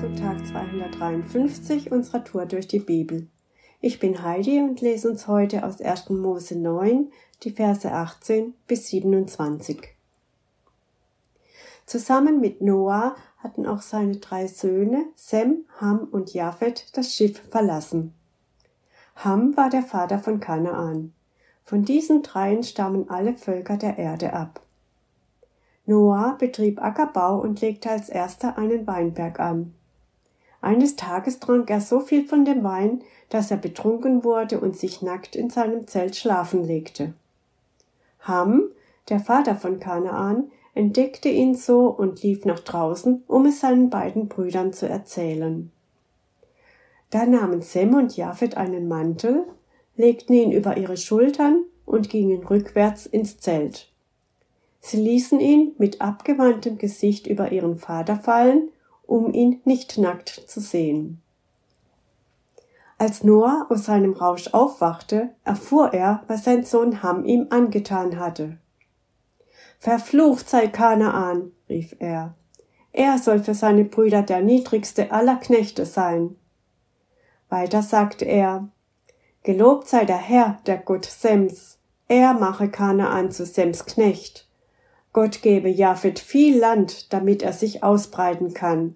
zum Tag 253 unserer Tour durch die Bibel. Ich bin Heidi und lese uns heute aus 1. Mose 9 die Verse 18 bis 27. Zusammen mit Noah hatten auch seine drei Söhne Sem, Ham und Japhet das Schiff verlassen. Ham war der Vater von Kanaan. Von diesen dreien stammen alle Völker der Erde ab. Noah betrieb Ackerbau und legte als erster einen Weinberg an. Eines Tages trank er so viel von dem Wein, dass er betrunken wurde und sich nackt in seinem Zelt schlafen legte. Ham, der Vater von Kanaan, entdeckte ihn so und lief nach draußen, um es seinen beiden Brüdern zu erzählen. Da nahmen Sem und Japhet einen Mantel, legten ihn über ihre Schultern und gingen rückwärts ins Zelt. Sie ließen ihn mit abgewandtem Gesicht über ihren Vater fallen, um ihn nicht nackt zu sehen. Als Noah aus seinem Rausch aufwachte, erfuhr er, was sein Sohn Ham ihm angetan hatte. Verflucht sei Kanaan, rief er. Er soll für seine Brüder der niedrigste aller Knechte sein. Weiter sagte er, Gelobt sei der Herr, der Gott Sems, er mache Kanaan zu Sems Knecht. Gott gebe Japhet viel Land, damit er sich ausbreiten kann.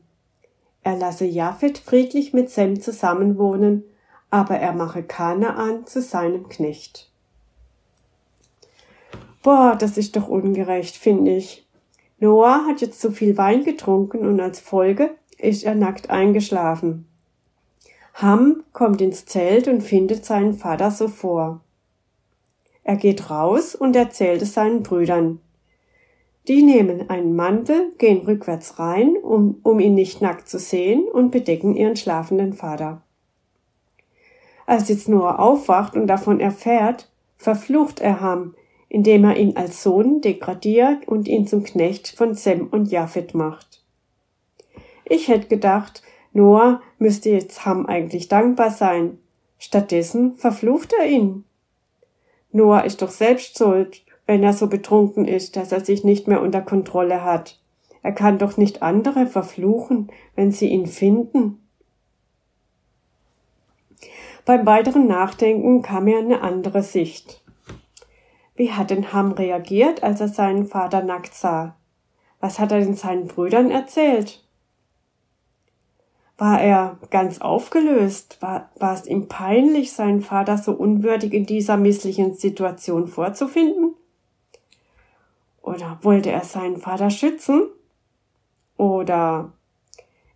Er lasse Japhet friedlich mit Sem zusammenwohnen, aber er mache Kanaan zu seinem Knecht. Boah, das ist doch ungerecht, finde ich. Noah hat jetzt zu viel Wein getrunken und als Folge ist er nackt eingeschlafen. Ham kommt ins Zelt und findet seinen Vater so vor. Er geht raus und erzählt es seinen Brüdern. Die nehmen einen Mantel, gehen rückwärts rein, um, um ihn nicht nackt zu sehen, und bedecken ihren schlafenden Vater. Als jetzt Noah aufwacht und davon erfährt, verflucht er Ham, indem er ihn als Sohn degradiert und ihn zum Knecht von Sem und Japhet macht. Ich hätte gedacht, Noah müsste jetzt Ham eigentlich dankbar sein. Stattdessen verflucht er ihn. Noah ist doch selbst schuld, wenn er so betrunken ist, dass er sich nicht mehr unter Kontrolle hat. Er kann doch nicht andere verfluchen, wenn sie ihn finden. Beim weiteren Nachdenken kam mir eine andere Sicht. Wie hat denn Ham reagiert, als er seinen Vater nackt sah? Was hat er denn seinen Brüdern erzählt? War er ganz aufgelöst? War, war es ihm peinlich, seinen Vater so unwürdig in dieser misslichen Situation vorzufinden? Oder wollte er seinen Vater schützen? Oder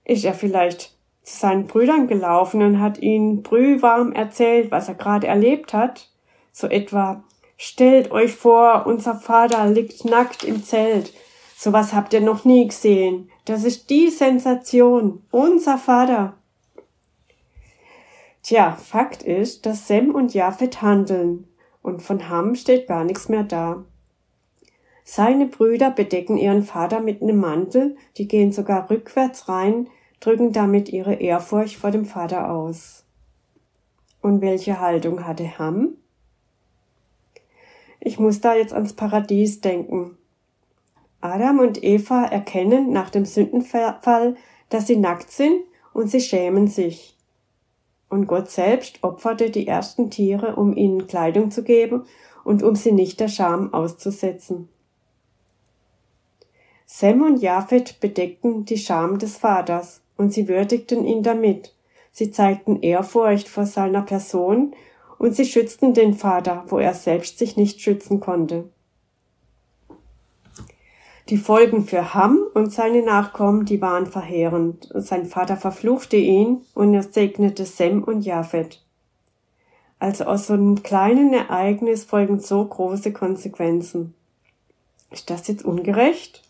ist er vielleicht zu seinen Brüdern gelaufen und hat ihnen brühwarm erzählt, was er gerade erlebt hat? So etwa, stellt euch vor, unser Vater liegt nackt im Zelt. Sowas habt ihr noch nie gesehen. Das ist die Sensation. Unser Vater. Tja, Fakt ist, dass Sem und Japhet handeln. Und von Ham steht gar nichts mehr da. Seine Brüder bedecken ihren Vater mit einem Mantel, die gehen sogar rückwärts rein, drücken damit ihre Ehrfurcht vor dem Vater aus. Und welche Haltung hatte Ham? Ich muss da jetzt ans Paradies denken. Adam und Eva erkennen nach dem Sündenfall, dass sie nackt sind und sie schämen sich. Und Gott selbst opferte die ersten Tiere, um ihnen Kleidung zu geben und um sie nicht der Scham auszusetzen. Sem und Japhet bedeckten die Scham des Vaters, und sie würdigten ihn damit. Sie zeigten Ehrfurcht vor seiner Person, und sie schützten den Vater, wo er selbst sich nicht schützen konnte. Die Folgen für Ham und seine Nachkommen, die waren verheerend. Sein Vater verfluchte ihn und er segnete Sem und Japhet. Also aus so einem kleinen Ereignis folgen so große Konsequenzen. Ist das jetzt ungerecht?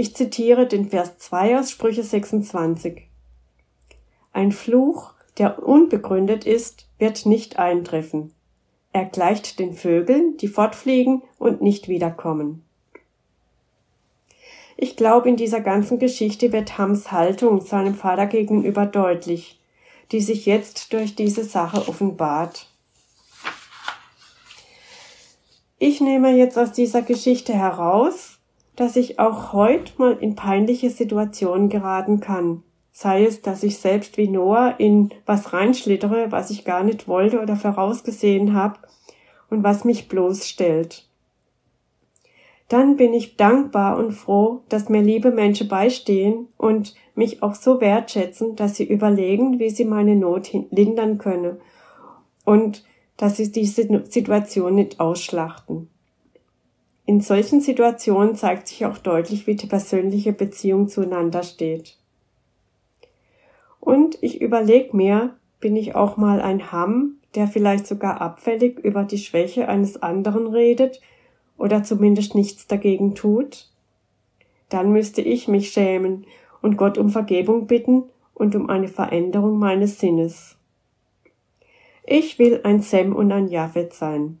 Ich zitiere den Vers 2 aus Sprüche 26. Ein Fluch, der unbegründet ist, wird nicht eintreffen. Er gleicht den Vögeln, die fortfliegen und nicht wiederkommen. Ich glaube, in dieser ganzen Geschichte wird Hams Haltung seinem Vater gegenüber deutlich, die sich jetzt durch diese Sache offenbart. Ich nehme jetzt aus dieser Geschichte heraus, dass ich auch heute mal in peinliche Situationen geraten kann, sei es, dass ich selbst wie Noah in was reinschlittere, was ich gar nicht wollte oder vorausgesehen habe und was mich bloßstellt. Dann bin ich dankbar und froh, dass mir liebe Menschen beistehen und mich auch so wertschätzen, dass sie überlegen, wie sie meine Not lindern können und dass sie diese Situation nicht ausschlachten. In solchen Situationen zeigt sich auch deutlich, wie die persönliche Beziehung zueinander steht. Und ich überlege mir, bin ich auch mal ein Hamm, der vielleicht sogar abfällig über die Schwäche eines anderen redet oder zumindest nichts dagegen tut? Dann müsste ich mich schämen und Gott um Vergebung bitten und um eine Veränderung meines Sinnes. Ich will ein Sem und ein Japhet sein.